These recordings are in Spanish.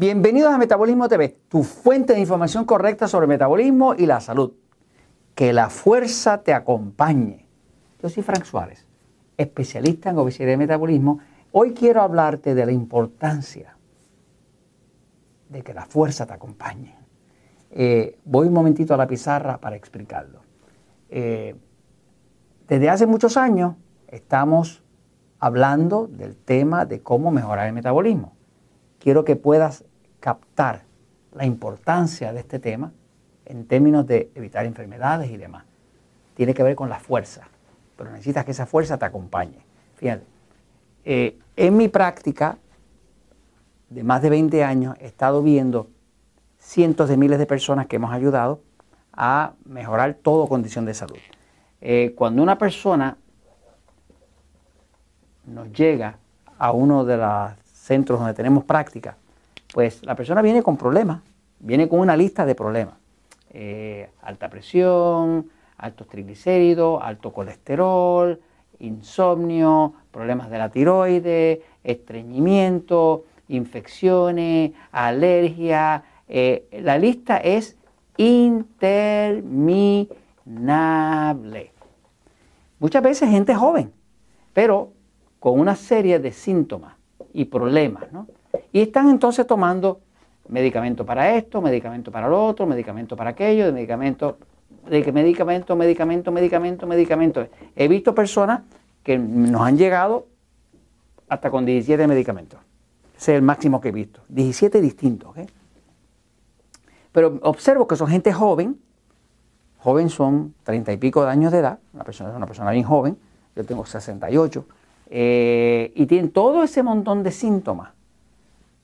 Bienvenidos a Metabolismo TV, tu fuente de información correcta sobre metabolismo y la salud. Que la fuerza te acompañe. Yo soy Frank Suárez, especialista en obesidad y metabolismo. Hoy quiero hablarte de la importancia de que la fuerza te acompañe. Eh, voy un momentito a la pizarra para explicarlo. Eh, desde hace muchos años estamos hablando del tema de cómo mejorar el metabolismo. Quiero que puedas captar la importancia de este tema en términos de evitar enfermedades y demás. Tiene que ver con la fuerza, pero necesitas que esa fuerza te acompañe. Fíjate, eh, en mi práctica de más de 20 años he estado viendo cientos de miles de personas que hemos ayudado a mejorar toda condición de salud. Eh, cuando una persona nos llega a uno de los centros donde tenemos práctica, pues la persona viene con problemas, viene con una lista de problemas. Eh, alta presión, altos triglicéridos, alto colesterol, insomnio, problemas de la tiroides, estreñimiento, infecciones, alergia. Eh, la lista es interminable. Muchas veces gente joven, pero con una serie de síntomas y problemas, ¿no? Y están entonces tomando medicamento para esto, medicamento para lo otro, medicamento para aquello, medicamento, medicamento, medicamento, medicamento, medicamento. He visto personas que nos han llegado hasta con 17 medicamentos. Ese es el máximo que he visto. 17 distintos. ¿eh? Pero observo que son gente joven. Joven son 30 y pico de años de edad. Una persona, una persona bien joven. Yo tengo 68. Eh, y tienen todo ese montón de síntomas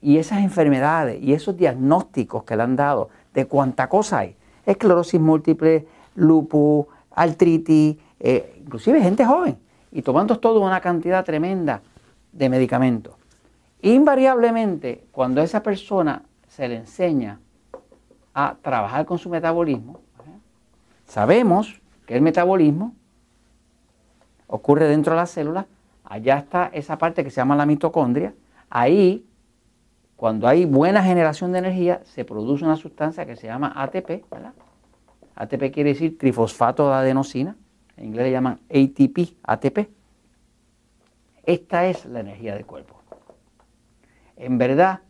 y esas enfermedades y esos diagnósticos que le han dado de cuánta cosa hay, esclerosis múltiple, lupus, artritis, eh, inclusive gente joven, y tomando toda una cantidad tremenda de medicamentos. Invariablemente, cuando a esa persona se le enseña a trabajar con su metabolismo, sabemos que el metabolismo ocurre dentro de las células, allá está esa parte que se llama la mitocondria, ahí cuando hay buena generación de energía, se produce una sustancia que se llama ATP. ATP quiere decir trifosfato de adenosina, en inglés le llaman ATP, ATP. Esta es la energía del cuerpo. En verdad,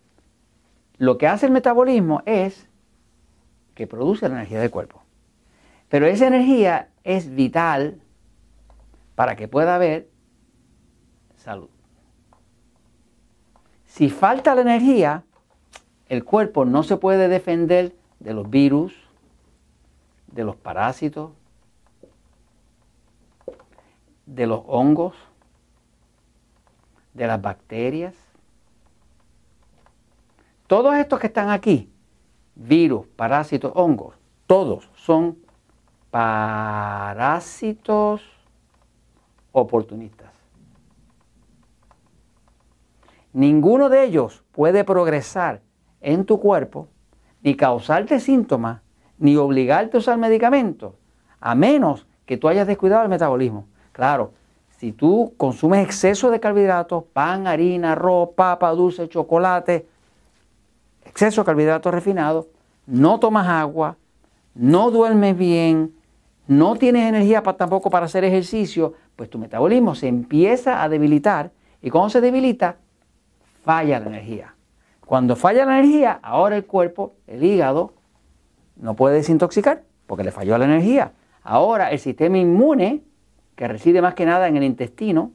lo que hace el metabolismo es que produce la energía del cuerpo. Pero esa energía es vital para que pueda haber salud. Si falta la energía, el cuerpo no se puede defender de los virus, de los parásitos, de los hongos, de las bacterias. Todos estos que están aquí, virus, parásitos, hongos, todos son parásitos oportunistas. Ninguno de ellos puede progresar en tu cuerpo, ni causarte síntomas, ni obligarte a usar medicamentos, a menos que tú hayas descuidado el metabolismo. Claro, si tú consumes exceso de carbohidratos, pan, harina, arroz, papa, dulce, chocolate, exceso de carbohidratos refinados, no tomas agua, no duermes bien, no tienes energía tampoco para hacer ejercicio, pues tu metabolismo se empieza a debilitar y cuando se debilita, falla la energía. Cuando falla la energía, ahora el cuerpo, el hígado, no puede desintoxicar porque le falló la energía. Ahora el sistema inmune, que reside más que nada en el intestino,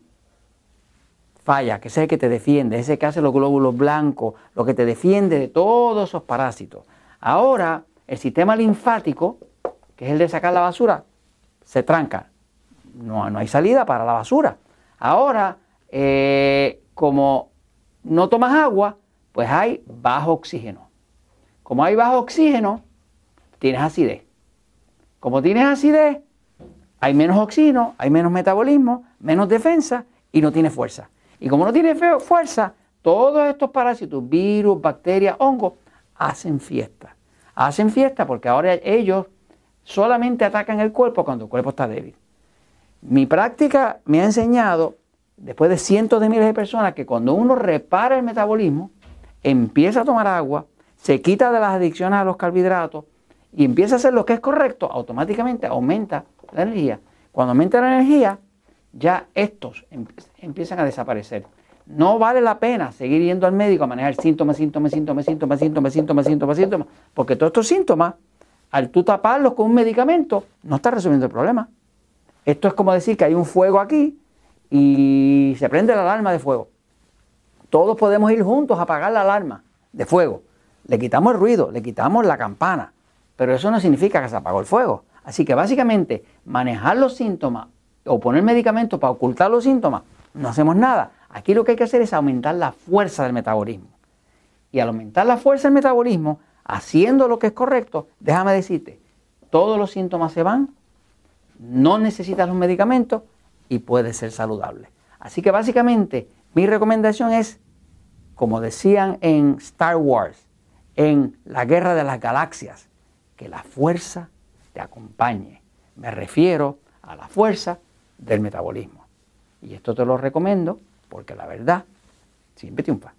falla, que es el que te defiende, ese que hace los glóbulos blancos, lo que te defiende de todos esos parásitos. Ahora el sistema linfático, que es el de sacar la basura, se tranca. No, no hay salida para la basura. Ahora, eh, como no tomas agua, pues hay bajo oxígeno. Como hay bajo oxígeno, tienes acidez. Como tienes acidez, hay menos oxígeno, hay menos metabolismo, menos defensa y no tienes fuerza. Y como no tienes fuerza, todos estos parásitos, virus, bacterias, hongos, hacen fiesta. Hacen fiesta porque ahora ellos solamente atacan el cuerpo cuando el cuerpo está débil. Mi práctica me ha enseñado después de cientos de miles de personas, que cuando uno repara el metabolismo, empieza a tomar agua, se quita de las adicciones a los carbohidratos y empieza a hacer lo que es correcto, automáticamente aumenta la energía. Cuando aumenta la energía, ya estos empiezan a desaparecer. No vale la pena seguir yendo al médico a manejar síntomas, síntomas, síntomas, síntomas, síntomas, síntomas, síntomas, síntomas, porque todos estos síntomas, al tú taparlos con un medicamento, no está resolviendo el problema. Esto es como decir que hay un fuego aquí y se prende la alarma de fuego. Todos podemos ir juntos a apagar la alarma de fuego. Le quitamos el ruido, le quitamos la campana, pero eso no significa que se apagó el fuego. Así que básicamente manejar los síntomas o poner medicamentos para ocultar los síntomas, no hacemos nada. Aquí lo que hay que hacer es aumentar la fuerza del metabolismo. Y al aumentar la fuerza del metabolismo, haciendo lo que es correcto, déjame decirte, todos los síntomas se van, no necesitas los medicamentos y puedes ser saludable. Así que básicamente mi recomendación es, como decían en Star Wars, en la guerra de las galaxias, que la fuerza te acompañe. Me refiero a la fuerza del metabolismo. Y esto te lo recomiendo porque la verdad siempre triunfa.